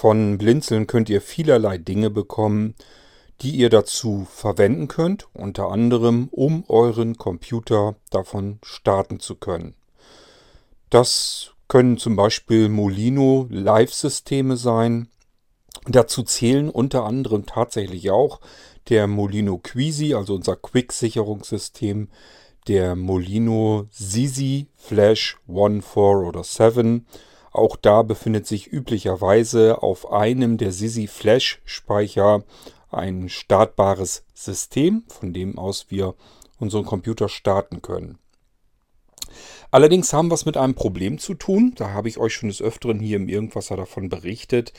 Von Blinzeln könnt ihr vielerlei Dinge bekommen, die ihr dazu verwenden könnt, unter anderem um euren Computer davon starten zu können. Das können zum Beispiel Molino Live-Systeme sein. Dazu zählen unter anderem tatsächlich auch der Molino Quisi, also unser Quick-Sicherungssystem, der Molino Sisi Flash 1, 4 oder 7. Auch da befindet sich üblicherweise auf einem der Sisi Flash Speicher ein startbares System, von dem aus wir unseren Computer starten können. Allerdings haben wir es mit einem Problem zu tun. Da habe ich euch schon des Öfteren hier im Irgendwasser davon berichtet.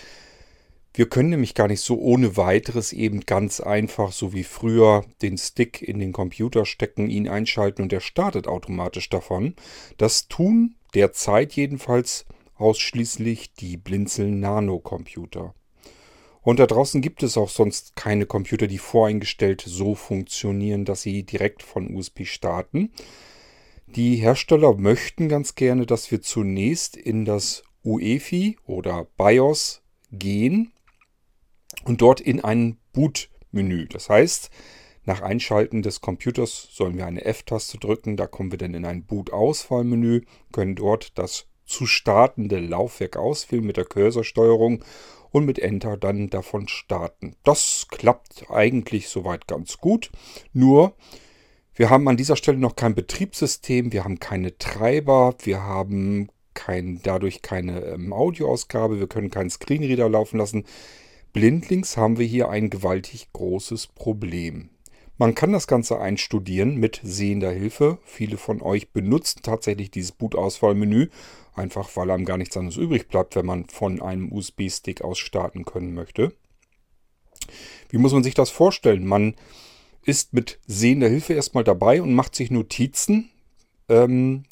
Wir können nämlich gar nicht so ohne weiteres eben ganz einfach, so wie früher, den Stick in den Computer stecken, ihn einschalten und er startet automatisch davon. Das tun derzeit jedenfalls ausschließlich die Blinzeln Nano Computer. Und da draußen gibt es auch sonst keine Computer, die voreingestellt so funktionieren, dass sie direkt von USB starten. Die Hersteller möchten ganz gerne, dass wir zunächst in das UEFI oder BIOS gehen und dort in ein Boot-Menü. Das heißt, nach Einschalten des Computers sollen wir eine F-Taste drücken. Da kommen wir dann in ein Boot-Auswahlmenü, können dort das zu startende Laufwerk auswählen mit der Cursorsteuerung und mit Enter dann davon starten. Das klappt eigentlich soweit ganz gut. Nur wir haben an dieser Stelle noch kein Betriebssystem, wir haben keine Treiber, wir haben kein, dadurch keine ähm, Audioausgabe, wir können keinen Screenreader laufen lassen. Blindlings haben wir hier ein gewaltig großes Problem. Man kann das Ganze einstudieren mit sehender Hilfe. Viele von euch benutzen tatsächlich dieses Boot-Auswahlmenü Einfach weil einem gar nichts anderes übrig bleibt, wenn man von einem USB-Stick aus starten können möchte. Wie muss man sich das vorstellen? Man ist mit sehender Hilfe erstmal dabei und macht sich Notizen. Ähm,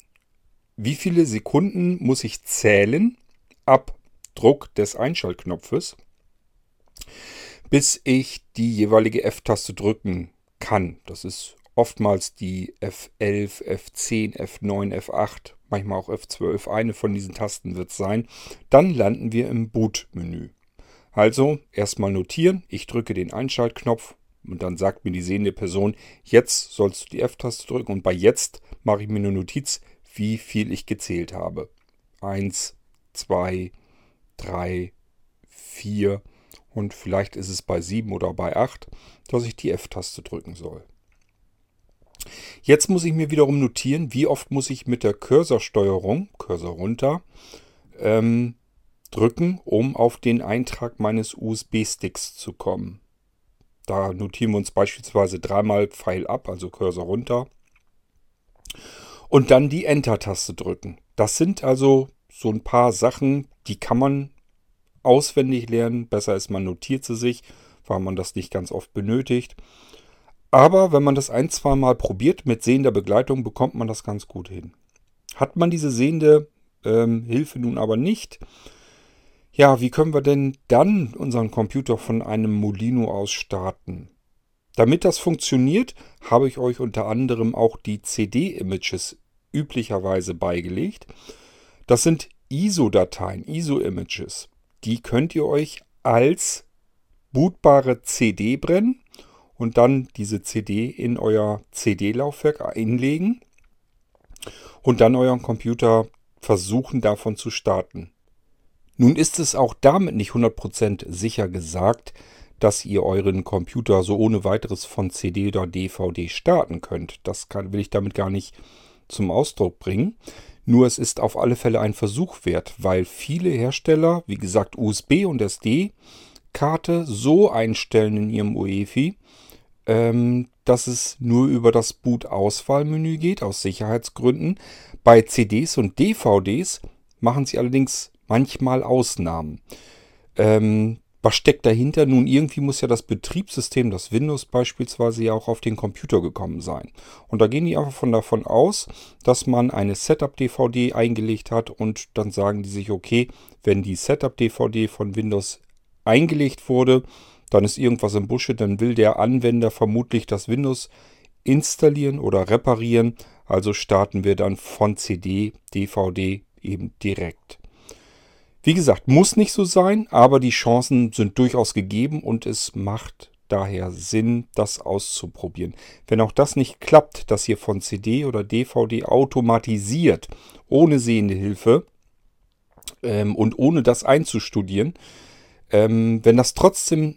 wie viele Sekunden muss ich zählen ab Druck des Einschaltknopfes, bis ich die jeweilige F-Taste drücken kann. Das ist oftmals die F11, F10, F9, F8 manchmal auch F12, eine von diesen Tasten wird es sein. Dann landen wir im Boot-Menü. Also erstmal notieren, ich drücke den Einschaltknopf und dann sagt mir die sehende Person, jetzt sollst du die F-Taste drücken und bei jetzt mache ich mir eine Notiz, wie viel ich gezählt habe. Eins, zwei, drei, vier und vielleicht ist es bei sieben oder bei acht, dass ich die F-Taste drücken soll. Jetzt muss ich mir wiederum notieren, wie oft muss ich mit der Cursorsteuerung, Cursor runter, ähm, drücken, um auf den Eintrag meines USB-Sticks zu kommen. Da notieren wir uns beispielsweise dreimal Pfeil ab, also Cursor runter. Und dann die Enter-Taste drücken. Das sind also so ein paar Sachen, die kann man auswendig lernen. Besser ist, man notiert sie sich, weil man das nicht ganz oft benötigt. Aber wenn man das ein, zwei Mal probiert mit sehender Begleitung, bekommt man das ganz gut hin. Hat man diese sehende ähm, Hilfe nun aber nicht, ja, wie können wir denn dann unseren Computer von einem Molino aus starten? Damit das funktioniert, habe ich euch unter anderem auch die CD-Images üblicherweise beigelegt. Das sind ISO-Dateien, ISO-Images. Die könnt ihr euch als bootbare CD brennen und dann diese CD in euer CD-Laufwerk einlegen und dann euren Computer versuchen davon zu starten. Nun ist es auch damit nicht 100% sicher gesagt, dass ihr euren Computer so ohne weiteres von CD oder DVD starten könnt. Das kann, will ich damit gar nicht zum Ausdruck bringen. Nur es ist auf alle Fälle ein Versuch wert, weil viele Hersteller, wie gesagt USB und SD, Karte so einstellen in ihrem UEFI, dass es nur über das Boot-Auswahlmenü geht, aus Sicherheitsgründen. Bei CDs und DVDs machen sie allerdings manchmal Ausnahmen. Ähm, was steckt dahinter? Nun, irgendwie muss ja das Betriebssystem, das Windows beispielsweise, ja auch auf den Computer gekommen sein. Und da gehen die einfach von davon aus, dass man eine Setup-DVD eingelegt hat und dann sagen die sich, okay, wenn die Setup-DVD von Windows eingelegt wurde, dann ist irgendwas im Busche, dann will der Anwender vermutlich das Windows installieren oder reparieren. Also starten wir dann von CD, DVD eben direkt. Wie gesagt, muss nicht so sein, aber die Chancen sind durchaus gegeben und es macht daher Sinn, das auszuprobieren. Wenn auch das nicht klappt, dass ihr von CD oder DVD automatisiert, ohne sehende Hilfe ähm, und ohne das einzustudieren, ähm, wenn das trotzdem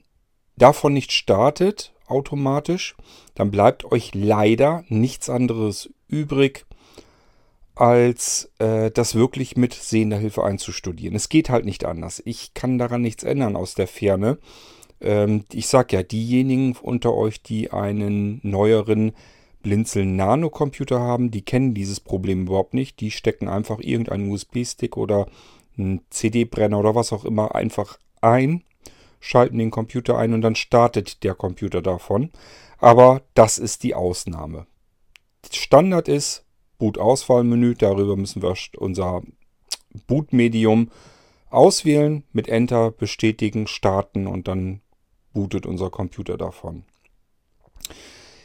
davon nicht startet, automatisch, dann bleibt euch leider nichts anderes übrig, als äh, das wirklich mit sehender Hilfe einzustudieren. Es geht halt nicht anders. Ich kann daran nichts ändern aus der Ferne. Ähm, ich sage ja, diejenigen unter euch, die einen neueren Blinzeln Nano Computer haben, die kennen dieses Problem überhaupt nicht. Die stecken einfach irgendeinen USB-Stick oder einen CD-Brenner oder was auch immer einfach ein, schalten den Computer ein und dann startet der Computer davon. Aber das ist die Ausnahme. Standard ist Boot-Auswahlmenü, darüber müssen wir unser Bootmedium auswählen, mit Enter bestätigen, starten und dann bootet unser Computer davon.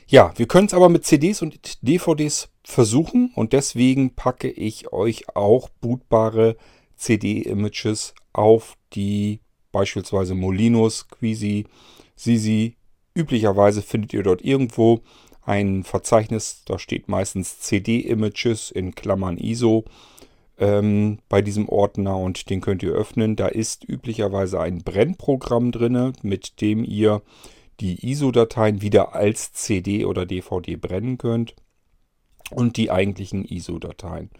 Ja, wir können es aber mit CDs und DVDs versuchen und deswegen packe ich euch auch bootbare CD-Images auf die beispielsweise Molinos, Quisi, Sisi. Üblicherweise findet ihr dort irgendwo ein Verzeichnis, da steht meistens CD-Images in Klammern ISO ähm, bei diesem Ordner und den könnt ihr öffnen. Da ist üblicherweise ein Brennprogramm drin, mit dem ihr die ISO-Dateien wieder als CD oder DVD brennen könnt und die eigentlichen ISO-Dateien.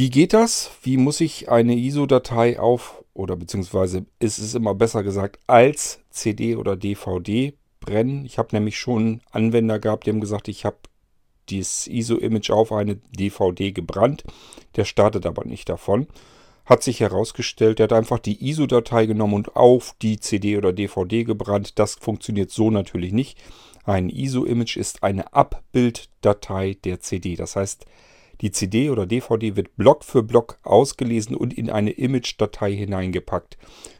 Wie geht das? Wie muss ich eine ISO-Datei auf, oder beziehungsweise ist es immer besser gesagt, als CD oder DVD brennen? Ich habe nämlich schon Anwender gehabt, die haben gesagt, ich habe dieses ISO-Image auf eine DVD gebrannt. Der startet aber nicht davon. Hat sich herausgestellt, der hat einfach die ISO-Datei genommen und auf die CD oder DVD gebrannt. Das funktioniert so natürlich nicht. Ein ISO-Image ist eine Abbilddatei der CD. Das heißt, die CD oder DVD wird Block für Block ausgelesen und in eine Image-Datei hineingepackt.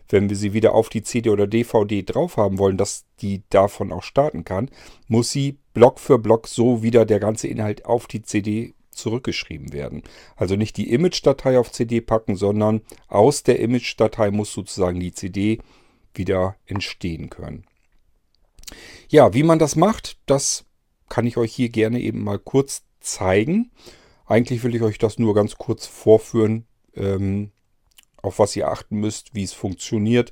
Wenn wir sie wieder auf die CD oder DVD drauf haben wollen, dass die davon auch starten kann, muss sie Block für Block so wieder der ganze Inhalt auf die CD zurückgeschrieben werden. Also nicht die Image-Datei auf CD packen, sondern aus der Image-Datei muss sozusagen die CD wieder entstehen können. Ja, wie man das macht, das kann ich euch hier gerne eben mal kurz zeigen. Eigentlich will ich euch das nur ganz kurz vorführen, ähm, auf was ihr achten müsst, wie es funktioniert.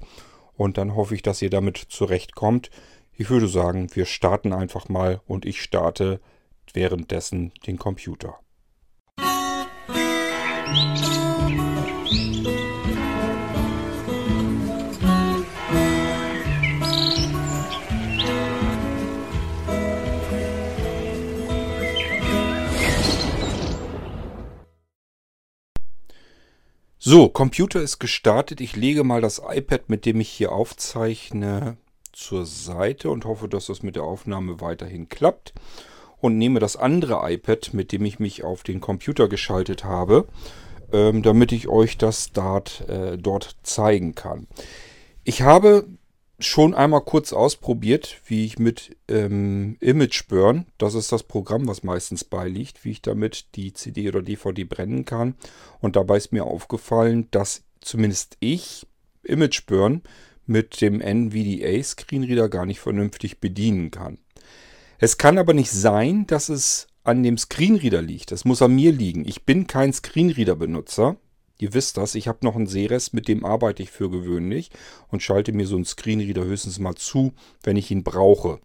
Und dann hoffe ich, dass ihr damit zurechtkommt. Ich würde sagen, wir starten einfach mal und ich starte währenddessen den Computer. So, Computer ist gestartet. Ich lege mal das iPad, mit dem ich hier aufzeichne, zur Seite und hoffe, dass das mit der Aufnahme weiterhin klappt. Und nehme das andere iPad, mit dem ich mich auf den Computer geschaltet habe, ähm, damit ich euch das dort, äh, dort zeigen kann. Ich habe schon einmal kurz ausprobiert, wie ich mit ähm, ImageBurn, das ist das Programm, was meistens beiliegt, wie ich damit die CD oder DVD brennen kann. Und dabei ist mir aufgefallen, dass zumindest ich ImageBurn mit dem NVDA Screenreader gar nicht vernünftig bedienen kann. Es kann aber nicht sein, dass es an dem Screenreader liegt. Es muss an mir liegen. Ich bin kein Screenreader-Benutzer. Ihr wisst das, ich habe noch einen Seres, mit dem arbeite ich für gewöhnlich und schalte mir so einen Screenreader höchstens mal zu, wenn ich ihn brauche.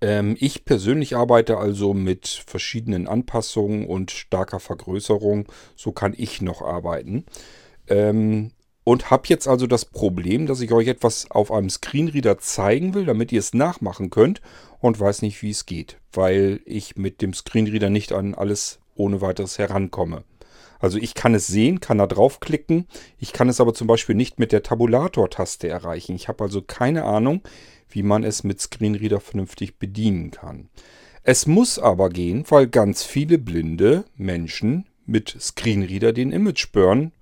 Ähm, ich persönlich arbeite also mit verschiedenen Anpassungen und starker Vergrößerung. So kann ich noch arbeiten. Ähm, und habe jetzt also das Problem, dass ich euch etwas auf einem Screenreader zeigen will, damit ihr es nachmachen könnt und weiß nicht, wie es geht, weil ich mit dem Screenreader nicht an alles ohne weiteres herankomme. Also ich kann es sehen, kann da draufklicken. Ich kann es aber zum Beispiel nicht mit der Tabulator-Taste erreichen. Ich habe also keine Ahnung, wie man es mit Screenreader vernünftig bedienen kann. Es muss aber gehen, weil ganz viele blinde Menschen mit Screenreader den Imageburn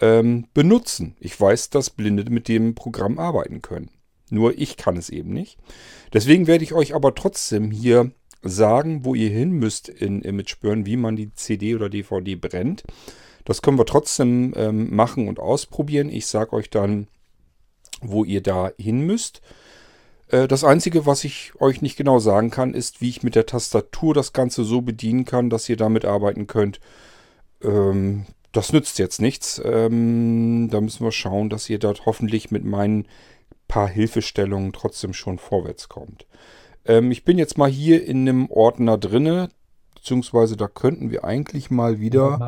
ähm, benutzen. Ich weiß, dass Blinde mit dem Programm arbeiten können. Nur ich kann es eben nicht. Deswegen werde ich euch aber trotzdem hier sagen, wo ihr hin müsst in ImageBurn, wie man die CD oder DVD brennt. Das können wir trotzdem ähm, machen und ausprobieren. Ich sage euch dann, wo ihr da hin müsst. Äh, das Einzige, was ich euch nicht genau sagen kann, ist, wie ich mit der Tastatur das Ganze so bedienen kann, dass ihr damit arbeiten könnt. Ähm, das nützt jetzt nichts. Ähm, da müssen wir schauen, dass ihr dort hoffentlich mit meinen paar Hilfestellungen trotzdem schon vorwärts kommt. Ähm, ich bin jetzt mal hier in einem Ordner drinne, beziehungsweise da könnten wir eigentlich mal wieder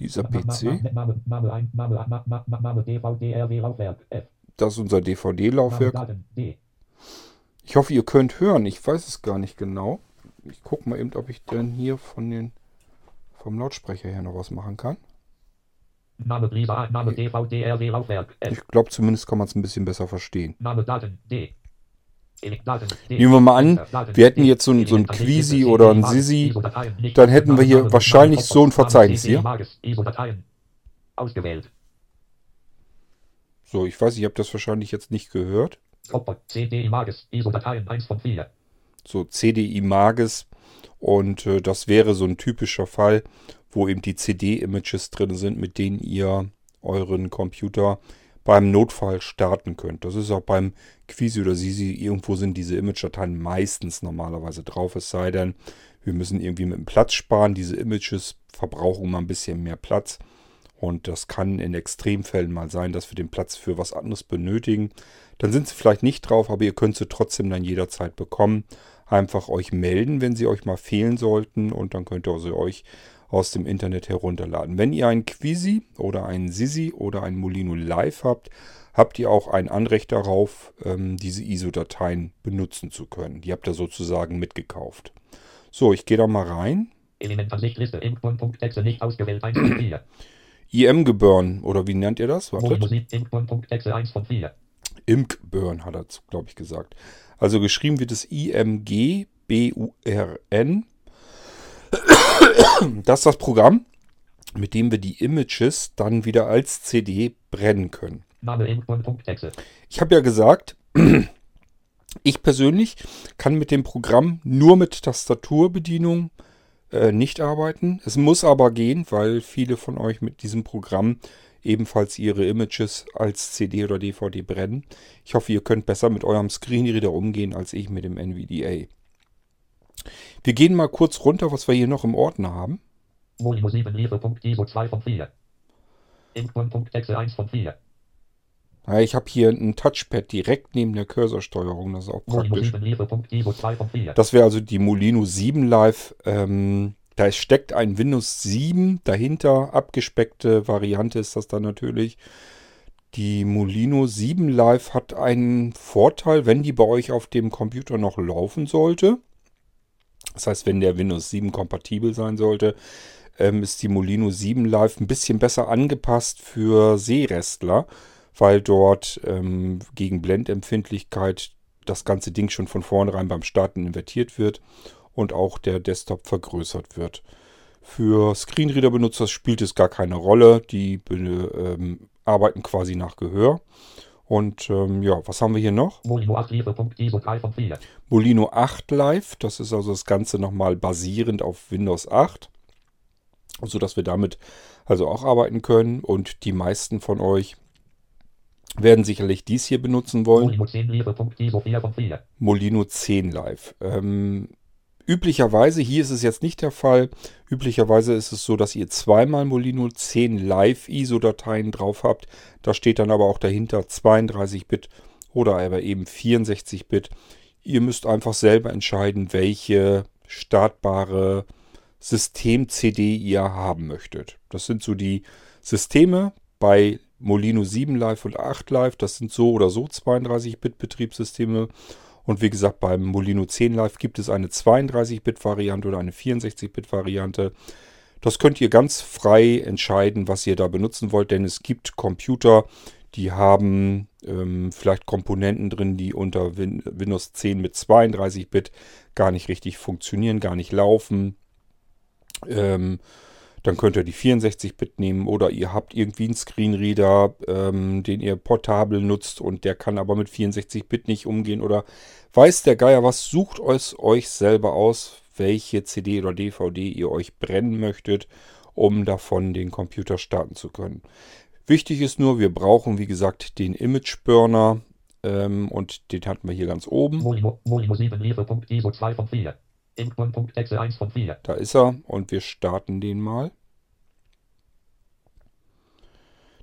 dieser PC. Das ist unser DVD-Laufwerk. Ich hoffe, ihr könnt hören. Ich weiß es gar nicht genau. Ich gucke mal eben, ob ich denn hier von den vom Lautsprecher her noch was machen kann. Name Brisa, Name DVD, RW Laufwerk. Ich glaube, zumindest kann man es ein bisschen besser verstehen. Name Daten, D. Nehmen wir mal an, wir hätten jetzt so ein, so ein Quisi oder ein Sisi, dann hätten wir hier wahrscheinlich so ein Verzeichnis hier. So, ich weiß, ich habe das wahrscheinlich jetzt nicht gehört. CDI Magis, ISO-Dateien 1 von 4. So, CDI Magis und äh, das wäre so ein typischer Fall, wo eben die CD-Images drin sind, mit denen ihr euren Computer beim Notfall starten könnt. Das ist auch beim Quisi oder Sisi, irgendwo sind diese Image-Dateien meistens normalerweise drauf, es sei denn, wir müssen irgendwie mit dem Platz sparen. Diese Images verbrauchen mal ein bisschen mehr Platz. Und das kann in Extremfällen mal sein, dass wir den Platz für was anderes benötigen. Dann sind sie vielleicht nicht drauf, aber ihr könnt sie trotzdem dann jederzeit bekommen. Einfach euch melden, wenn sie euch mal fehlen sollten. Und dann könnt ihr sie euch aus dem Internet herunterladen. Wenn ihr ein Quisi oder ein Sisi oder ein Molino Live habt, habt ihr auch ein Anrecht darauf, ähm, diese ISO-Dateien benutzen zu können. Die habt ihr sozusagen mitgekauft. So, ich gehe da mal rein. Elementansichtliste nicht ausgewählt 1 von 4. IM-Gebühren, oder wie nennt ihr das? Imk.exe 1 von 4. Imk-Burn hat er, glaube ich, gesagt. Also geschrieben wird es IMG-B-U-R-N das ist das Programm, mit dem wir die Images dann wieder als CD brennen können. Ich habe ja gesagt, ich persönlich kann mit dem Programm nur mit Tastaturbedienung äh, nicht arbeiten. Es muss aber gehen, weil viele von euch mit diesem Programm ebenfalls ihre Images als CD oder DVD brennen. Ich hoffe, ihr könnt besser mit eurem Screenreader umgehen als ich mit dem NVDA. Wir gehen mal kurz runter, was wir hier noch im Ordner haben. Molino 7 Liefer.iso 2 von 4. Input.exe 1 von 4. Ja, ich habe hier ein Touchpad direkt neben der Cursorsteuerung, das ist auch praktisch. Das wäre also die Molino 7 Live. Ähm, da steckt ein Windows 7 dahinter, abgespeckte Variante ist das dann natürlich. Die Molino 7 Live hat einen Vorteil, wenn die bei euch auf dem Computer noch laufen sollte. Das heißt, wenn der Windows 7 kompatibel sein sollte, ähm, ist die Molino 7 Live ein bisschen besser angepasst für Seerestler, weil dort ähm, gegen Blendempfindlichkeit das ganze Ding schon von vornherein beim Starten invertiert wird und auch der Desktop vergrößert wird. Für Screenreader-Benutzer spielt es gar keine Rolle. Die ähm, arbeiten quasi nach Gehör. Und ähm, ja, was haben wir hier noch? Molino 8 Live. Molino 8 Live, das ist also das Ganze nochmal basierend auf Windows 8. Sodass wir damit also auch arbeiten können. Und die meisten von euch werden sicherlich dies hier benutzen wollen. Molino 10 Live. Molino 10 Live. Ähm, Üblicherweise, hier ist es jetzt nicht der Fall, üblicherweise ist es so, dass ihr zweimal Molino 10 Live ISO-Dateien drauf habt. Da steht dann aber auch dahinter 32-Bit oder aber eben 64-Bit. Ihr müsst einfach selber entscheiden, welche startbare System-CD ihr haben möchtet. Das sind so die Systeme bei Molino 7 Live und 8 Live. Das sind so oder so 32-Bit-Betriebssysteme. Und wie gesagt, beim Molino 10 Live gibt es eine 32-Bit-Variante oder eine 64-Bit-Variante. Das könnt ihr ganz frei entscheiden, was ihr da benutzen wollt, denn es gibt Computer, die haben ähm, vielleicht Komponenten drin, die unter Win Windows 10 mit 32-Bit gar nicht richtig funktionieren, gar nicht laufen. Ähm, dann könnt ihr die 64-Bit nehmen oder ihr habt irgendwie einen Screenreader, ähm, den ihr portabel nutzt und der kann aber mit 64-Bit nicht umgehen oder weiß der Geier was, sucht es euch selber aus, welche CD oder DVD ihr euch brennen möchtet, um davon den Computer starten zu können. Wichtig ist nur, wir brauchen wie gesagt den Image Burner ähm, und den hatten wir hier ganz oben. Molimo, Molimo 7 Liefer.iso 2 von 4. Inkbun.exe 1 von 4. Da ist er und wir starten den mal.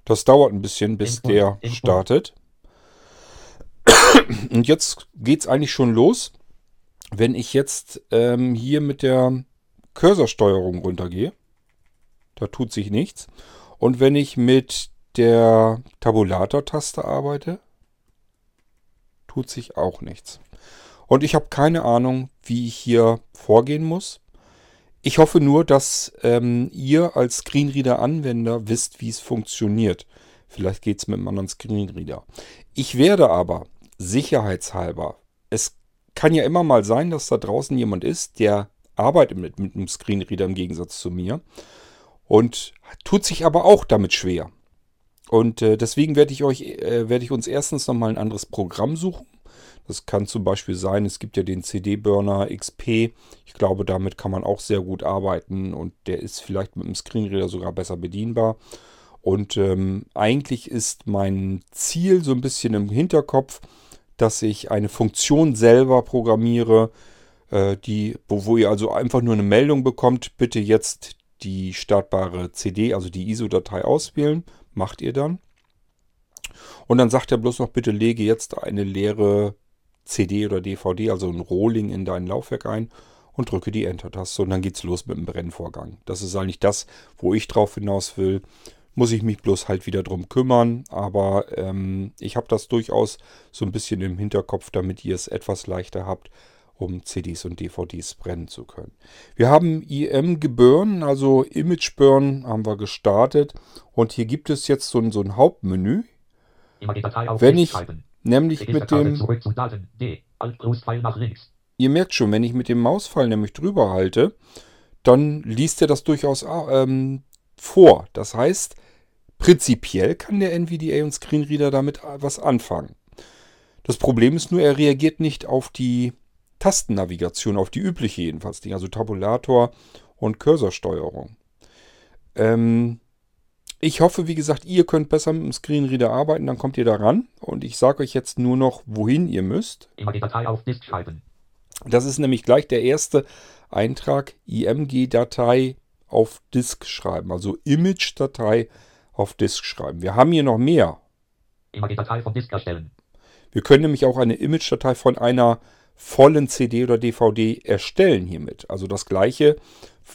Das dauert ein bisschen, bis Info, der Info. startet. Und jetzt geht's eigentlich schon los. Wenn ich jetzt ähm, hier mit der Cursorsteuerung runtergehe, da tut sich nichts. Und wenn ich mit der Tabulator-Taste arbeite, tut sich auch nichts. Und ich habe keine Ahnung, wie ich hier vorgehen muss. Ich hoffe nur, dass ähm, ihr als Screenreader-Anwender wisst, wie es funktioniert. Vielleicht geht es mit einem anderen Screenreader. Ich werde aber sicherheitshalber, es kann ja immer mal sein, dass da draußen jemand ist, der arbeitet mit, mit einem Screenreader im Gegensatz zu mir und tut sich aber auch damit schwer. Und äh, deswegen werde ich euch, äh, werde ich uns erstens nochmal ein anderes Programm suchen. Das kann zum Beispiel sein, es gibt ja den CD-Burner XP. Ich glaube, damit kann man auch sehr gut arbeiten und der ist vielleicht mit dem Screenreader sogar besser bedienbar. Und ähm, eigentlich ist mein Ziel so ein bisschen im Hinterkopf, dass ich eine Funktion selber programmiere, äh, die, wo, wo ihr also einfach nur eine Meldung bekommt, bitte jetzt die startbare CD, also die ISO-Datei auswählen. Macht ihr dann. Und dann sagt er bloß noch, bitte lege jetzt eine leere CD oder DVD, also ein Rohling in dein Laufwerk ein und drücke die Enter-Taste und dann geht's los mit dem Brennvorgang. Das ist eigentlich das, wo ich drauf hinaus will. Muss ich mich bloß halt wieder drum kümmern, aber ähm, ich habe das durchaus so ein bisschen im Hinterkopf, damit ihr es etwas leichter habt, um CDs und DVDs brennen zu können. Wir haben IM geburn, also Image Burn haben wir gestartet und hier gibt es jetzt so ein, so ein Hauptmenü. Wenn ich. Nämlich mit dem. Ihr merkt schon, wenn ich mit dem Mauspfeil nämlich drüber halte, dann liest er das durchaus ähm, vor. Das heißt, prinzipiell kann der NVDA und Screenreader damit was anfangen. Das Problem ist nur, er reagiert nicht auf die Tastennavigation, auf die übliche jedenfalls, also Tabulator und Cursorsteuerung. Ähm, ich hoffe, wie gesagt, ihr könnt besser mit dem Screenreader arbeiten, dann kommt ihr da ran. Und ich sage euch jetzt nur noch, wohin ihr müsst. Immer die Datei auf Disk schreiben. Das ist nämlich gleich der erste Eintrag, IMG-Datei auf Disk schreiben, also Image-Datei auf Disk schreiben. Wir haben hier noch mehr. Immer die Datei vom Disk erstellen. Wir können nämlich auch eine Image-Datei von einer vollen CD oder DVD erstellen hiermit. Also das gleiche,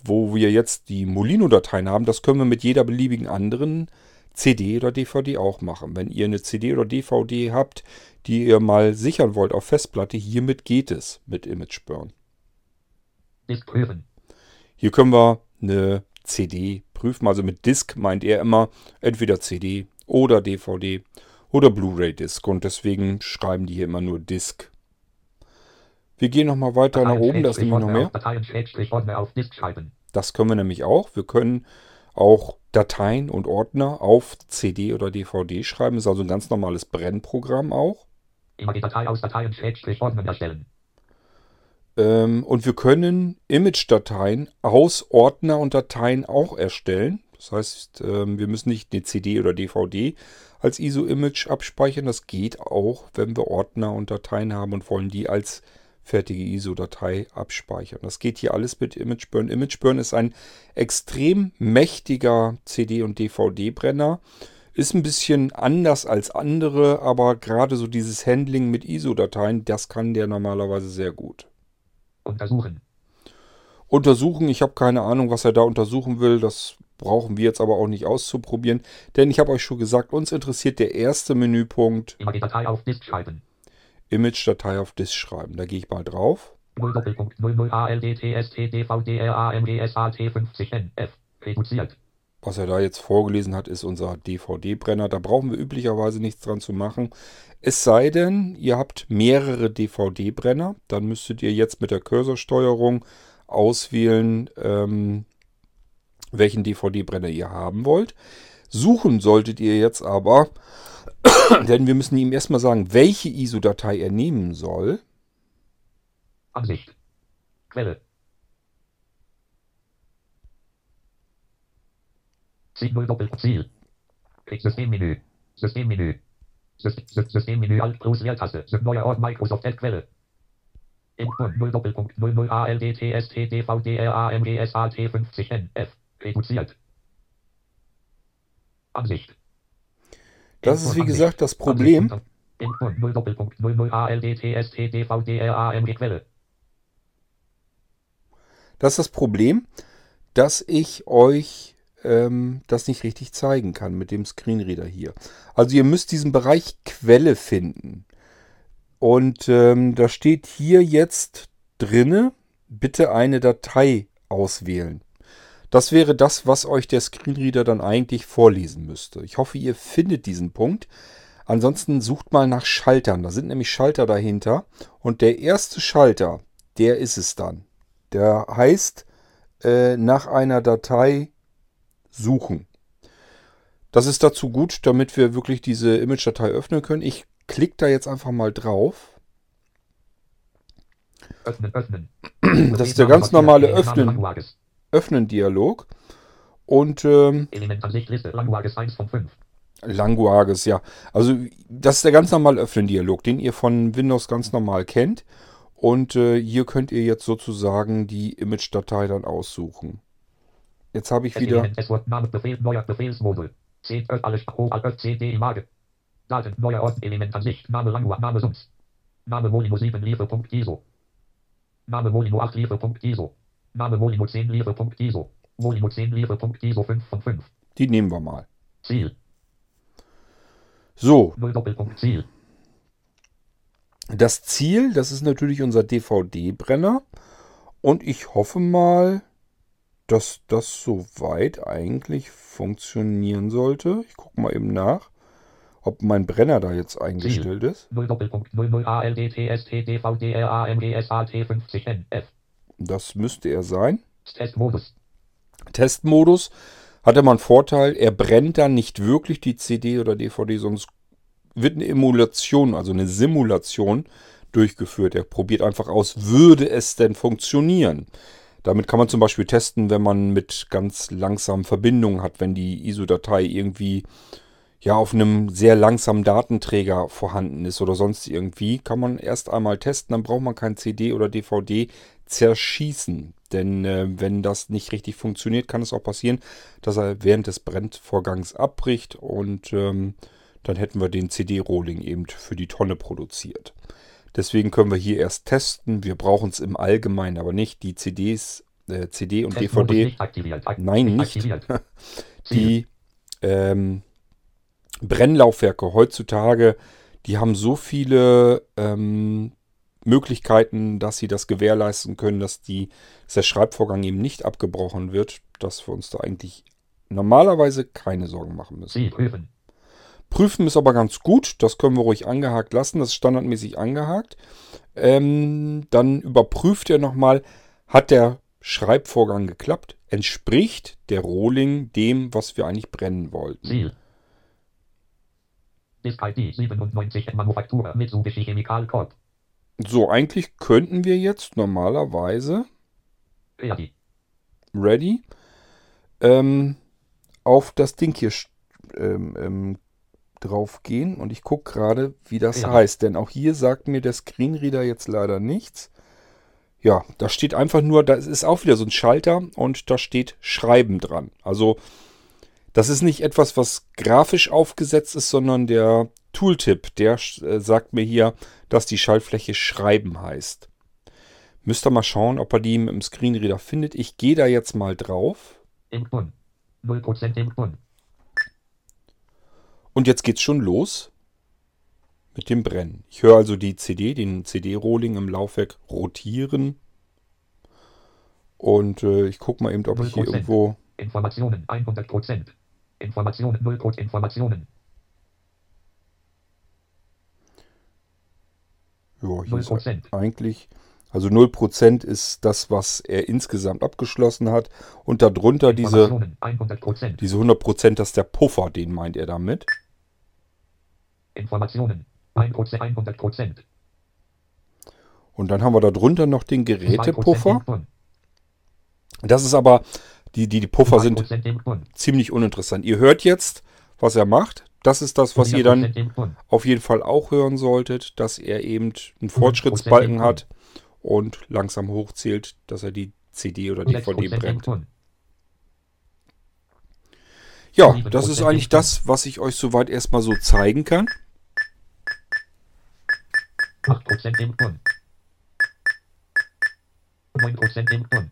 wo wir jetzt die Molino-Dateien haben, das können wir mit jeder beliebigen anderen CD oder DVD auch machen. Wenn ihr eine CD oder DVD habt, die ihr mal sichern wollt auf Festplatte, hiermit geht es mit ImageBurn. Disk prüfen. Hier können wir eine CD prüfen. Also mit Disk meint er immer entweder CD oder DVD oder Blu-ray-Disc. Und deswegen schreiben die hier immer nur Disk. Wir gehen nochmal weiter nach oben, da ist nämlich noch mehr. Das können wir nämlich auch. Wir können auch Dateien und Ordner auf CD oder DVD schreiben. Das ist also ein ganz normales Brennprogramm auch. Immer die Datei aus Dateien Schrägstrich Ordner erstellen. Ähm, und wir können Image-Dateien aus Ordner und Dateien auch erstellen. Das heißt, ähm, wir müssen nicht eine CD oder DVD als ISO-Image abspeichern. Das geht auch, wenn wir Ordner und Dateien haben und wollen die als fertige ISO-Datei abspeichern. Das geht hier alles mit ImageBurn. ImageBurn ist ein extrem mächtiger CD- und DVD-Brenner. Ist ein bisschen anders als andere, aber gerade so dieses Handling mit ISO-Dateien, das kann der normalerweise sehr gut. Untersuchen. Untersuchen, ich habe keine Ahnung, was er da untersuchen will. Das brauchen wir jetzt aber auch nicht auszuprobieren. Denn ich habe euch schon gesagt, uns interessiert der erste Menüpunkt Immer die Datei auf Disk schreiben. Image-Datei auf Disk schreiben. Da gehe ich mal drauf. 0 Doppelpunkt 00 ALDTST DVD RAMGSAT 50NF. Reduziert. Was er da jetzt vorgelesen hat, ist unser DVD-Brenner. Da brauchen wir üblicherweise nichts dran zu machen. Es sei denn, ihr habt mehrere DVD-Brenner. Dann müsstet ihr jetzt mit der Cursorsteuerung auswählen, ähm, welchen DVD-Brenner ihr haben wollt. Suchen solltet ihr jetzt aber, denn wir müssen ihm erstmal sagen, welche ISO-Datei er nehmen soll. Ansicht. Quelle. 7 Doppelziel. Systemmenü. Systemmenü. Systemmenü Alt plus Leertaste. Neuer Ort Microsoft Ad Quelle. Input 0 Doppelpunkt 00 ALDTST DVDRAMGSAT 50 NF. Reduziert. Ansicht. Das ist wie gesagt das. Problem. Ansicht. Input 0 Doppelpunkt 00 ALDTST DVDRAMG Quelle. Das ist das Problem, dass ich euch ähm, das nicht richtig zeigen kann mit dem Screenreader hier. Also ihr müsst diesen Bereich Quelle finden. Und ähm, da steht hier jetzt drinne, bitte eine Datei auswählen. Das wäre das, was euch der Screenreader dann eigentlich vorlesen müsste. Ich hoffe, ihr findet diesen Punkt. Ansonsten sucht mal nach Schaltern. Da sind nämlich Schalter dahinter. Und der erste Schalter, der ist es dann. Der heißt äh, nach einer Datei suchen. Das ist dazu gut, damit wir wirklich diese Image-Datei öffnen können. Ich klicke da jetzt einfach mal drauf. Öffnen, öffnen. Das ist der ganz normale Öffnen. Öffnen Dialog. Und ähm, Elementansicht Liste. Langwages 1 von 5. Languages, ja. Also das ist der ganz normale Öffnen-Dialog, den ihr von Windows ganz normal kennt. Und äh, hier könnt ihr jetzt sozusagen die Image-Datei dann aussuchen. Jetzt habe ich wieder... Name, Befehl, neuer Befehlsmodul. 10, Ö, alles, O, Alt, Ö, CD, Image. Daten, neuer Ort, Element Ansicht, Name Sums. Name Molino 7, Lieferpunkt ISO. Name Molino 8, Lieferpunkt ISO. Name Molino 10, Lieferpunkt ISO. Molino 10, Lieferpunkt ISO 5 von 5. Die nehmen wir mal. Ziel, So, 0 Doppelpunkt Ziel. das Ziel, das ist natürlich unser DVD-Brenner. Und ich hoffe mal, dass das soweit eigentlich funktionieren sollte. Ich gucke mal eben nach, ob mein Brenner da jetzt eingestellt ist. 0 Doppelpunkt 00 ALDTST DVDRAMGSAT 50 NF. Das müsste er sein. Testmodus. Testmodus hat immer einen Vorteil, er brennt dann nicht wirklich die CD oder DVD, sonst wird eine Emulation, also eine Simulation durchgeführt. Er probiert einfach aus, würde es denn funktionieren? Damit kann man zum Beispiel testen, wenn man mit ganz langsamen Verbindungen hat, wenn die ISO-Datei irgendwie ja auf einem sehr langsamen Datenträger vorhanden ist oder sonst irgendwie, kann man erst einmal testen, dann braucht man kein CD oder DVD zerschießen. Denn äh, wenn das nicht richtig funktioniert, kann es auch passieren, dass er während des Brennvorgangs abbricht und ähm, dann hätten wir den CD-Rolling eben für die Tonne produziert. Deswegen können wir hier erst testen. Wir brauchen es im Allgemeinen aber nicht. Die CDs, äh, CD und DVD, nicht aktiviert. Ak Nein, nicht. Aktiviert. Die ähm, Brennlaufwerke heutzutage, die haben so viele ähm, Möglichkeiten, dass sie das gewährleisten können, dass, die, dass der Schreibvorgang eben nicht abgebrochen wird, dass wir uns da eigentlich normalerweise keine Sorgen machen müssen. Ziel prüfen. Prüfen ist aber ganz gut, das können wir ruhig angehakt lassen, das ist standardmäßig angehakt. Ähm, dann überprüft er nochmal, hat der Schreibvorgang geklappt? Entspricht der Rohling dem, was wir eigentlich brennen wollten? Ziel. Disk ID 97 Manufaktur Mitsubishi Chemical Corp. So, eigentlich könnten wir jetzt normalerweise, Ready. ready, ähm, auf das Ding hier ähm, ähm, drauf gehen und ich gucke gerade, wie das Ja. heißt, denn auch hier sagt mir der Screenreader jetzt leider nichts. Ja, da steht einfach nur, da ist auch wieder so ein Schalter und da steht Schreiben dran. Also das ist nicht etwas, was grafisch aufgesetzt ist, sondern der Tooltip, der äh, sagt mir hier, dass die Schaltfläche Schreiben heißt. Müsst ihr mal schauen, ob er die mit dem Screenreader findet. Ich gehe da jetzt mal drauf. Im Bun. 0% im Bun. Und jetzt geht's schon los mit dem Brennen. Ich höre also die CD, den CD-Rolling im Laufwerk rotieren. Und äh, ich gucke mal eben, ob ich hier 0%. irgendwo... Informationen 100%. Informationen 0 Code Informationen. Ja, hier ist 0%. eigentlich... Also 0% ist das, was er insgesamt abgeschlossen hat. Und darunter diese, Informationen 100%. diese 100%, das ist der Puffer, den meint er damit. Informationen 1%, 100%. Und dann haben wir darunter noch den 2% Gerätepuffer. Das ist aber Die, die, die Puffer sind 100% im Bund. ziemlich uninteressant. Ihr hört jetzt, was er macht. Das ist das, was ihr 100% dann auf jeden Fall auch hören solltet, dass er eben einen Fortschrittsbalken hat und langsam hochzählt, dass er die CD oder 6% DVD brennt. Ja, das ist eigentlich das, was ich euch soweit erstmal so zeigen kann. 8% im Bund. 9% im Bund.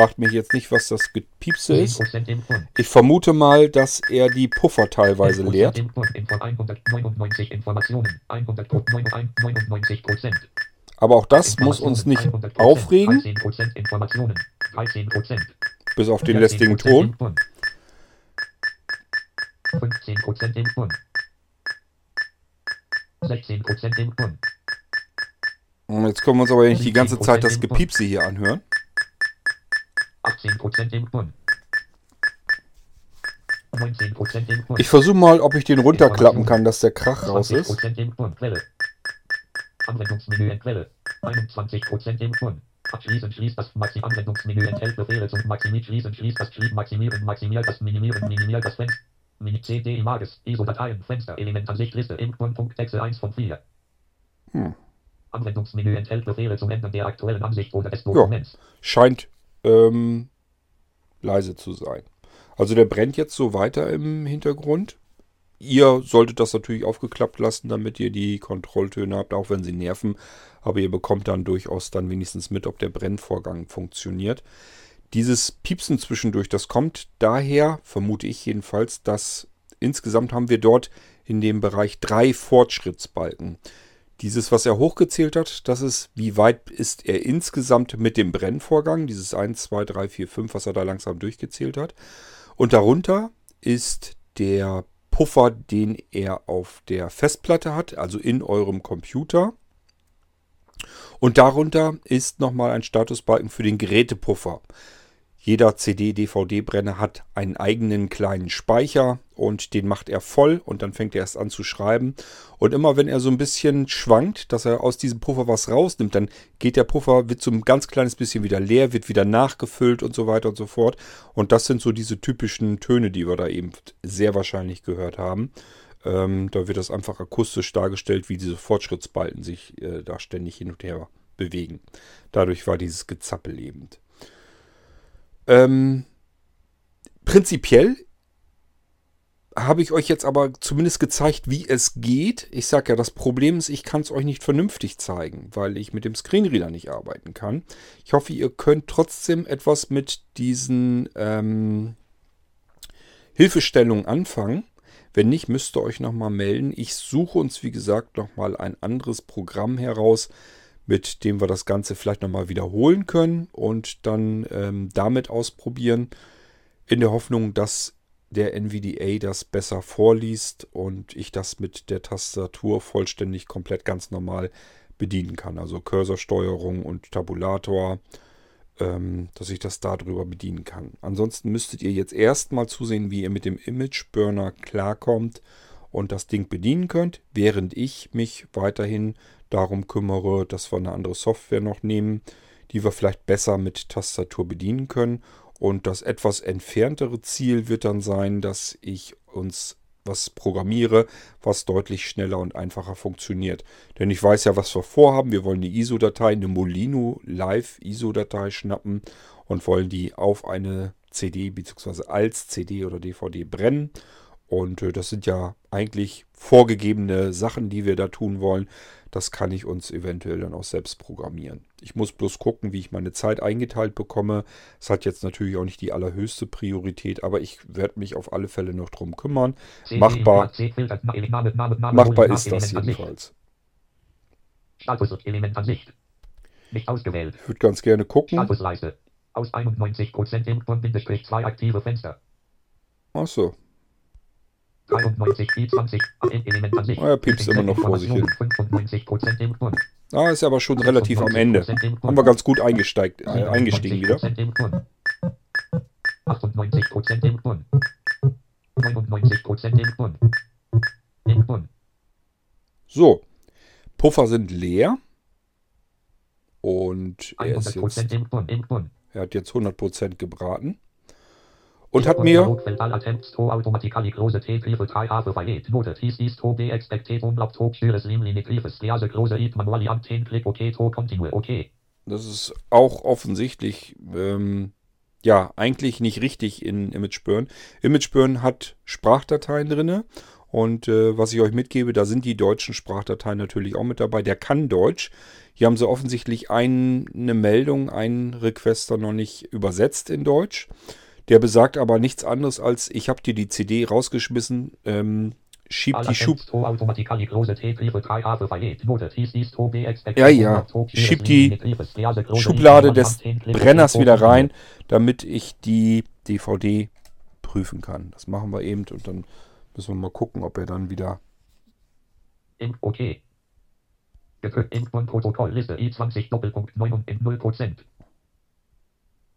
Fragt mich jetzt nicht, was das Gepiepse ist. 10% im Bund. Ich vermute mal, dass er die Puffer teilweise 11% leert. im Bund. Info 199 Informationen. 199 Prozent. Aber auch das muss uns nicht aufregen, 13% Informationen. 13%. bis auf den 14% lästigen Ton. Bund. 15% im Bund. 16% im Bund. Und jetzt können wir uns aber nicht die ganze Zeit das Gepiepse hier anhören. 18% im Bund. 19% im Bund. Ich versuche mal, ob ich den runterklappen kann, dass der Krach raus ist. 20% im Bund. Quelle. Anwendungsmenü Quelle. 21% im Bund. Abschließen schließt das Maxi Anwendungsmenü enthält Befehle zum Maximieren schließen schließt das Schließen maximieren maximiert das minimieren minimiert das Fenster. Mini CD Images ISO Dateien Fenster Elementansicht Liste im Bund Punkt Texte 1 von 4. Hm. Anwendungsmenü enthält Befehle zum Ändern der aktuellen Ansicht oder des Dokuments. Scheint ähm, leise zu sein. Also der brennt jetzt so weiter im Hintergrund. Ihr solltet das natürlich aufgeklappt lassen, damit ihr die Kontrolltöne habt, auch wenn sie nerven. Aber ihr bekommt dann durchaus dann wenigstens mit, ob der Brennvorgang funktioniert. Dieses Piepsen zwischendurch, das kommt daher, vermute ich jedenfalls, dass insgesamt haben wir dort in dem Bereich drei Fortschrittsbalken. Dieses, was er hochgezählt hat, das ist, wie weit ist er insgesamt mit dem Brennvorgang, dieses 1, 2, 3, 4, 5, was er da langsam durchgezählt hat. Und darunter ist der Puffer, den er auf der Festplatte hat, also in eurem Computer. Und darunter ist nochmal ein Statusbalken für den Gerätepuffer. Jeder CD-DVD-Brenner hat einen eigenen kleinen Speicher und den macht er voll und dann fängt er erst an zu schreiben. Und immer wenn er so ein bisschen schwankt, dass er aus diesem Puffer was rausnimmt, dann geht der Puffer, wird so ein ganz kleines bisschen wieder leer, wird wieder nachgefüllt und so weiter und so fort. Und das sind so diese typischen Töne, die wir da eben sehr wahrscheinlich gehört haben. Ähm, da wird das einfach akustisch dargestellt, wie diese Fortschrittsbalken sich äh, da ständig hin und her bewegen. Dadurch war dieses Gezappel eben. Ähm, prinzipiell habe ich euch jetzt aber zumindest gezeigt, wie es geht. Ich sage ja, das Problem ist, ich kann es euch nicht vernünftig zeigen, weil ich mit dem Screenreader nicht arbeiten kann. Ich hoffe, ihr könnt trotzdem etwas mit diesen ähm, Hilfestellungen anfangen. Wenn nicht, müsst ihr euch nochmal melden. Ich suche uns, wie gesagt, nochmal ein anderes Programm heraus, mit dem wir das Ganze vielleicht nochmal wiederholen können und dann ähm, damit ausprobieren, in der Hoffnung, dass der NVDA das besser vorliest und ich das mit der Tastatur vollständig komplett ganz normal bedienen kann. Also Cursorsteuerung und Tabulator, ähm, dass ich das darüber bedienen kann. Ansonsten müsstet ihr jetzt erstmal zusehen, wie ihr mit dem Image Burner klarkommt und das Ding bedienen könnt, während ich mich weiterhin darum kümmere, dass wir eine andere Software noch nehmen, die wir vielleicht besser mit Tastatur bedienen können. Und das etwas entferntere Ziel wird dann sein, dass ich uns was programmiere, was deutlich schneller und einfacher funktioniert. Denn ich weiß ja, was wir vorhaben. Wir wollen eine ISO-Datei, eine Molino Live ISO-Datei schnappen und wollen die auf eine CD bzw. als CD oder DVD brennen. Und äh, das sind ja eigentlich vorgegebene Sachen, die wir da tun wollen. Das kann ich uns eventuell dann auch selbst programmieren. Ich muss bloß gucken, wie ich meine Zeit eingeteilt bekomme. Es hat jetzt natürlich auch nicht die allerhöchste Priorität, aber ich werde mich auf alle Fälle noch drum kümmern. Machbar, machbar ist das jedenfalls. Status Element Ansicht. Nicht ausgewählt. Ich würde ganz gerne gucken. Statusleiste. Aus 91% im von Bindestrich 2 aktive Fenster. Achso, 93 20 Element Ansicht. Ah, er piepst immer noch vor sich hin. 95% im Bund. ah, ist aber schon relativ am Ende. Haben wir ganz gut eingesteigt, äh, eingestiegen wieder. 97% im Bund. 98% im Bund. 99% im Bund. Im Bund. So, Puffer sind leer. Und er ist 100% jetzt, er hat jetzt 100% gebraten. Und hat mir Dialogfeld All attempts to automatically close tape Hilfe 3 Hafe Fayet. Note Dies ist to be expected Umlauf Top Schüres Limline Briefes Glease Close it manually am 10 Klick OK to continue OK. Das ist auch offensichtlich, ähm, ja, eigentlich nicht richtig in ImageBurn. ImageBurn hat Sprachdateien drinne und äh, was ich euch mitgebe, da sind die deutschen Sprachdateien natürlich auch mit dabei. Der kann Deutsch. Hier haben sie offensichtlich ein, eine Meldung, einen Requester noch nicht übersetzt in Deutsch. Der besagt aber nichts anderes als, ich habe dir die CD rausgeschmissen, ähm, schieb die Schub... attempts to automatically close tape Hilfe 3 Hafe Fayet. Note Dies ist to be expected Ja, ja. Schieb die Schublade des am 10 Klick OK Brenners wieder rein, damit ich die DVD prüfen kann. Das machen wir eben und dann müssen wir mal gucken, ob er dann wieder... Im OK. Geführt im von Protokoll Liste i20 Doppelpunkt 9 und in 0%.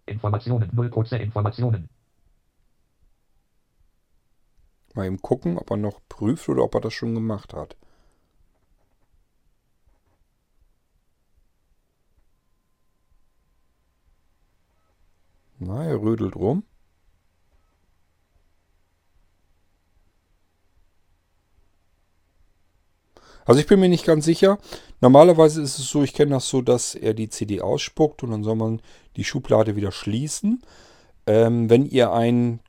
Informationen 0% Informationen. Mal eben gucken, ob er noch prüft oder ob er das schon gemacht hat. Na, er rödelt rum. Also ich bin mir nicht ganz sicher. Normalerweise ist es so, ich kenne das so, dass er die CD ausspuckt und dann soll man die Schublade wieder schließen. Ähm, wenn ihr ein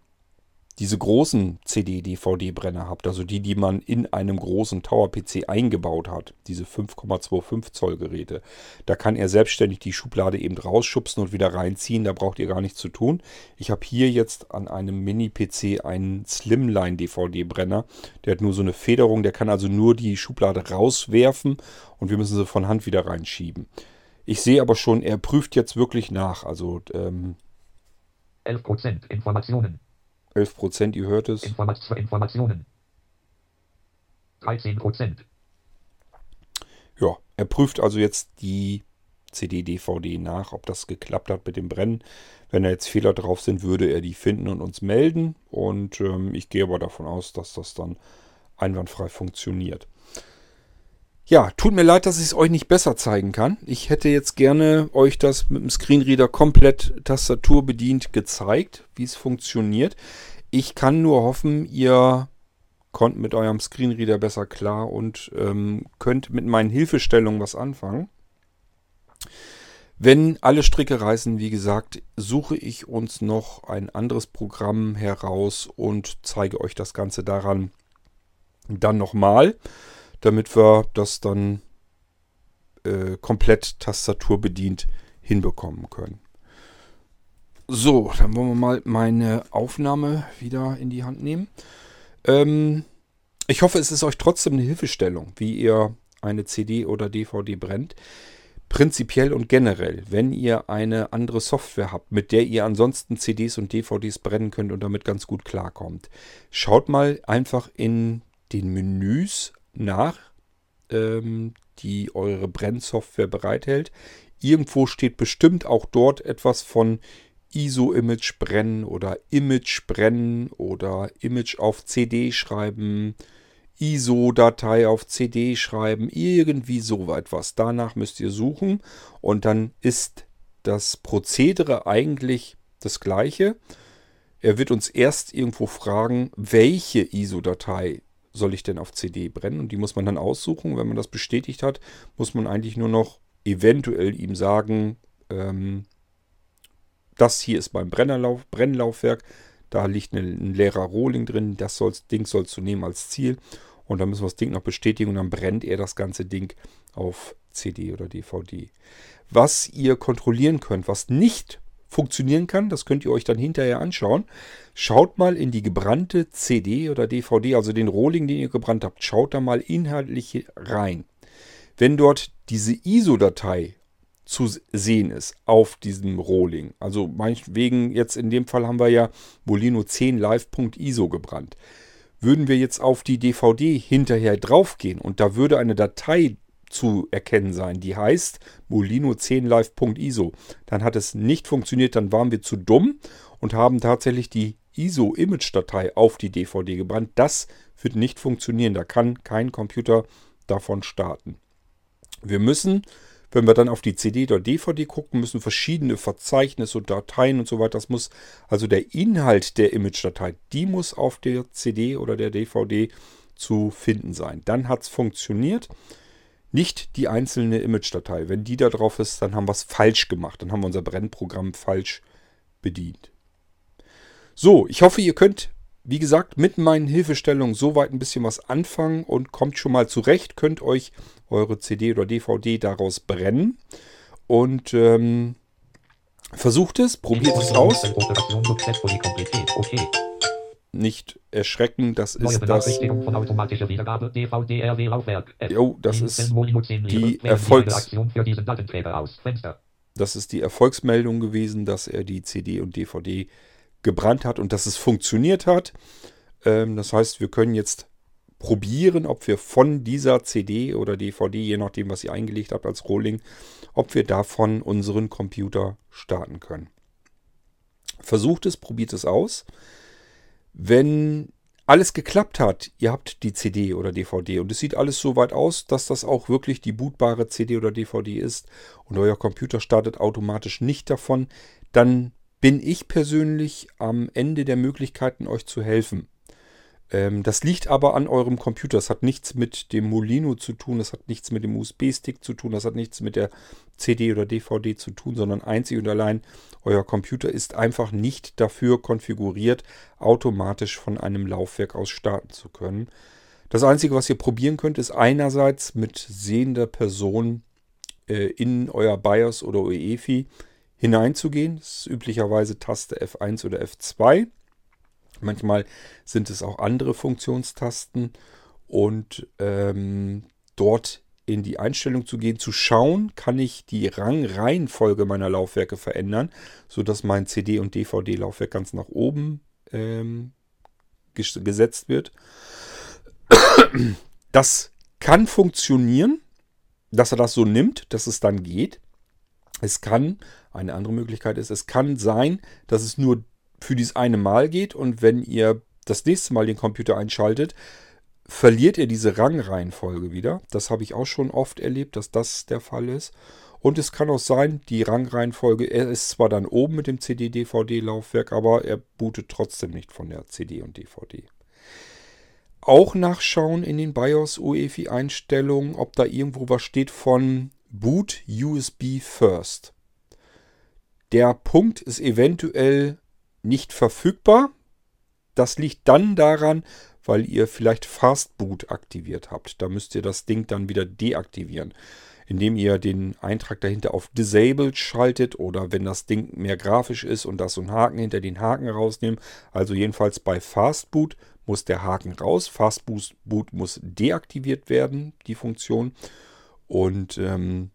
diese großen CD-DVD-Brenner habt, also die, die man in einem großen Tower-PC eingebaut hat, diese 5,25 Zoll Geräte, da kann er selbstständig die Schublade eben rausschubsen und wieder reinziehen, da braucht ihr gar nichts zu tun. Ich habe hier jetzt an einem Mini-PC einen Slimline-DVD-Brenner, der hat nur so eine Federung, der kann also nur die Schublade rauswerfen und wir müssen sie von Hand wieder reinschieben. Ich sehe aber schon, er prüft jetzt wirklich nach, also ähm, 11% Informationen. 11 Prozent, ihr hört es. Informat Informationen. 13%. Ja, er prüft also jetzt die CD-DVD nach, ob das geklappt hat mit dem Brennen. Wenn da jetzt Fehler drauf sind, würde er die finden und uns melden. Und ähm, ich gehe aber davon aus, dass das dann einwandfrei funktioniert. Ja, tut mir leid, dass ich es euch nicht besser zeigen kann. Ich hätte jetzt gerne euch das mit dem Screenreader komplett tastaturbedient gezeigt, wie es funktioniert. Ich kann nur hoffen, ihr kommt mit eurem Screenreader besser klar und ähm, könnt mit meinen Hilfestellungen was anfangen. Wenn alle Stricke reißen, wie gesagt, suche ich uns noch ein anderes Programm heraus und zeige euch das Ganze daran dann nochmal, damit wir das dann äh, komplett tastaturbedient hinbekommen können. So, dann wollen wir mal meine Aufnahme wieder in die Hand nehmen. Ähm, ich hoffe, es ist euch trotzdem eine Hilfestellung, wie ihr eine CD oder DVD brennt. Prinzipiell und generell, wenn ihr eine andere Software habt, mit der ihr ansonsten CDs und DVDs brennen könnt und damit ganz gut klarkommt, schaut mal einfach in den Menüs nach, ähm, die eure Brennsoftware bereithält. Irgendwo steht bestimmt auch dort etwas von ISO-Image brennen oder Image brennen oder Image auf CD schreiben, ISO-Datei auf CD schreiben, irgendwie so etwas. Danach müsst ihr suchen und dann ist das Prozedere eigentlich das gleiche. Er wird uns erst irgendwo fragen, welche ISO-Datei soll ich denn auf CD brennen und die muss man dann aussuchen. Wenn man das bestätigt hat, muss man eigentlich nur noch eventuell ihm sagen, ähm, das hier ist mein Brennerlauf, Brennlaufwerk. Da liegt ein leerer Rohling drin. Das soll's, Ding sollst du nehmen als Ziel. Und dann müssen wir das Ding noch bestätigen und dann brennt er das ganze Ding auf CD oder DVD. Was ihr kontrollieren könnt, was nicht funktionieren kann, das könnt ihr euch dann hinterher anschauen. Schaut mal in die gebrannte CD oder DVD, also den Rohling, den ihr gebrannt habt. Schaut da mal inhaltlich rein. Wenn dort diese ISO-Datei zu sehen ist auf diesem Rohling. Also meinetwegen jetzt in dem Fall haben wir ja Molino 10 live.iso gebrannt. Würden wir jetzt auf die DVD hinterher draufgehen und da würde eine Datei zu erkennen sein, die heißt Molino 10 live.iso, dann hat es nicht funktioniert, dann waren wir zu dumm und haben tatsächlich die ISO-Image-Datei auf die DVD gebrannt. Das wird nicht funktionieren, da kann kein Computer davon starten. Wir müssen Wenn wir dann auf die CD oder DVD gucken, müssen verschiedene Verzeichnisse und Dateien und so weiter. Das muss, also der Inhalt der Image-Datei, die muss auf der CD oder der DVD zu finden sein. Dann hat es funktioniert. Nicht die einzelne Image-Datei. Wenn die da drauf ist, dann haben wir es falsch gemacht. Dann haben wir unser Brennprogramm falsch bedient. So, ich hoffe, ihr könnt wie gesagt, mit meinen Hilfestellungen soweit ein bisschen was anfangen und kommt schon mal zurecht, könnt euch eure CD oder DVD daraus brennen und ähm, versucht es, probiert es aus. Nicht erschrecken, das ist das. Jo, das ist die Erfolgs Das ist die Erfolgsmeldung gewesen, dass er die CD und DVD gebrannt hat und dass es funktioniert hat. Ähm, das heißt, wir können jetzt probieren, ob wir von dieser CD oder DVD, je nachdem, was ihr eingelegt habt als Rolling, ob wir davon unseren Computer starten können. Versucht es, probiert es aus. Wenn alles geklappt hat, ihr habt die CD oder DVD und es sieht alles so weit aus, dass das auch wirklich die bootbare CD oder DVD ist und euer Computer startet automatisch nicht davon, dann bin ich persönlich am Ende der Möglichkeiten, euch zu helfen. Ähm, das liegt aber an eurem Computer. Das hat nichts mit dem Molino zu tun, das hat nichts mit dem USB-Stick zu tun, das hat nichts mit der CD oder DVD zu tun, sondern einzig und allein euer Computer ist einfach nicht dafür konfiguriert, automatisch von einem Laufwerk aus starten zu können. Das Einzige, was ihr probieren könnt, ist einerseits mit sehender Person äh, in euer BIOS oder UEFI hineinzugehen. Das ist üblicherweise Taste F1 oder F2. Manchmal sind es auch andere Funktionstasten und ähm, dort in die Einstellung zu gehen, zu schauen, kann ich die Rangreihenfolge meiner Laufwerke verändern, sodass mein CD- und DVD-Laufwerk ganz nach oben ähm, gesetzt wird. Das kann funktionieren, dass er das so nimmt, dass es dann geht. Es kann eine andere Möglichkeit ist, es kann sein, dass es nur für dieses eine Mal geht und wenn ihr das nächste Mal den Computer einschaltet, verliert ihr diese Rangreihenfolge wieder. Das habe ich auch schon oft erlebt, dass das der Fall ist. Und es kann auch sein, die Rangreihenfolge, er ist zwar dann oben mit dem CD-DVD-Laufwerk, aber er bootet trotzdem nicht von der CD und DVD. Auch nachschauen in den BIOS UEFI-Einstellungen, ob da irgendwo was steht von Boot USB First. Der Punkt ist eventuell nicht verfügbar. Das liegt dann daran, weil ihr vielleicht Fastboot aktiviert habt. Da müsst ihr das Ding dann wieder deaktivieren, indem ihr den Eintrag dahinter auf Disabled schaltet oder wenn das Ding mehr grafisch ist und da so ein Haken hinter den Haken rausnehmen. Also jedenfalls bei Fastboot muss der Haken raus. Fastboot muss deaktiviert werden, die Funktion. Und ähm,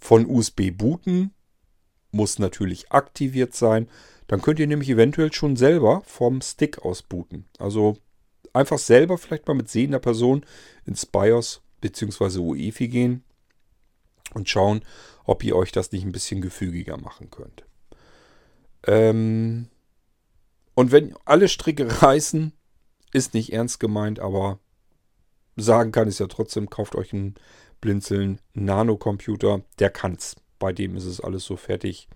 von USB booten muss natürlich aktiviert sein. Dann könnt ihr nämlich eventuell schon selber vom Stick aus booten. Also einfach selber vielleicht mal mit sehender Person ins BIOS bzw. UEFI gehen und schauen, ob ihr euch das nicht ein bisschen gefügiger machen könnt. Ähm und wenn alle Stricke reißen, ist nicht ernst gemeint, aber sagen kann es ja trotzdem, kauft euch einen Blinzeln Nano-Computer, der kann's bei dem ist es alles so fertig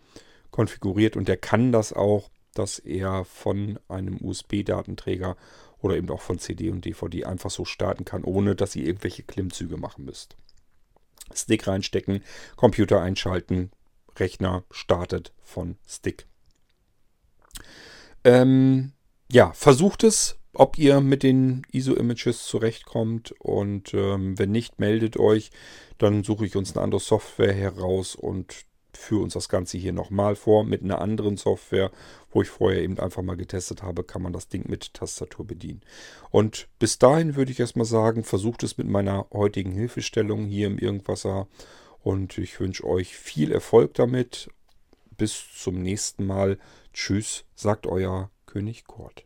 konfiguriert und der kann das auch, dass er von einem USB-Datenträger oder eben auch von CD und DVD einfach so starten kann, ohne dass ihr irgendwelche Klimmzüge machen müsst. Stick reinstecken, Computer einschalten, Rechner startet von Stick. Ähm, ja, versucht es, ob ihr mit den ISO-Images zurechtkommt und ähm, wenn nicht, meldet euch. Dann suche ich uns eine andere Software heraus und führe uns das Ganze hier nochmal vor mit einer anderen Software, wo ich vorher eben einfach mal getestet habe, kann man das Ding mit Tastatur bedienen. Und bis dahin würde ich erstmal sagen, versucht es mit meiner heutigen Hilfestellung hier im Irgendwasser und ich wünsche euch viel Erfolg damit. Bis zum nächsten Mal. Tschüss, sagt euer König Kurt.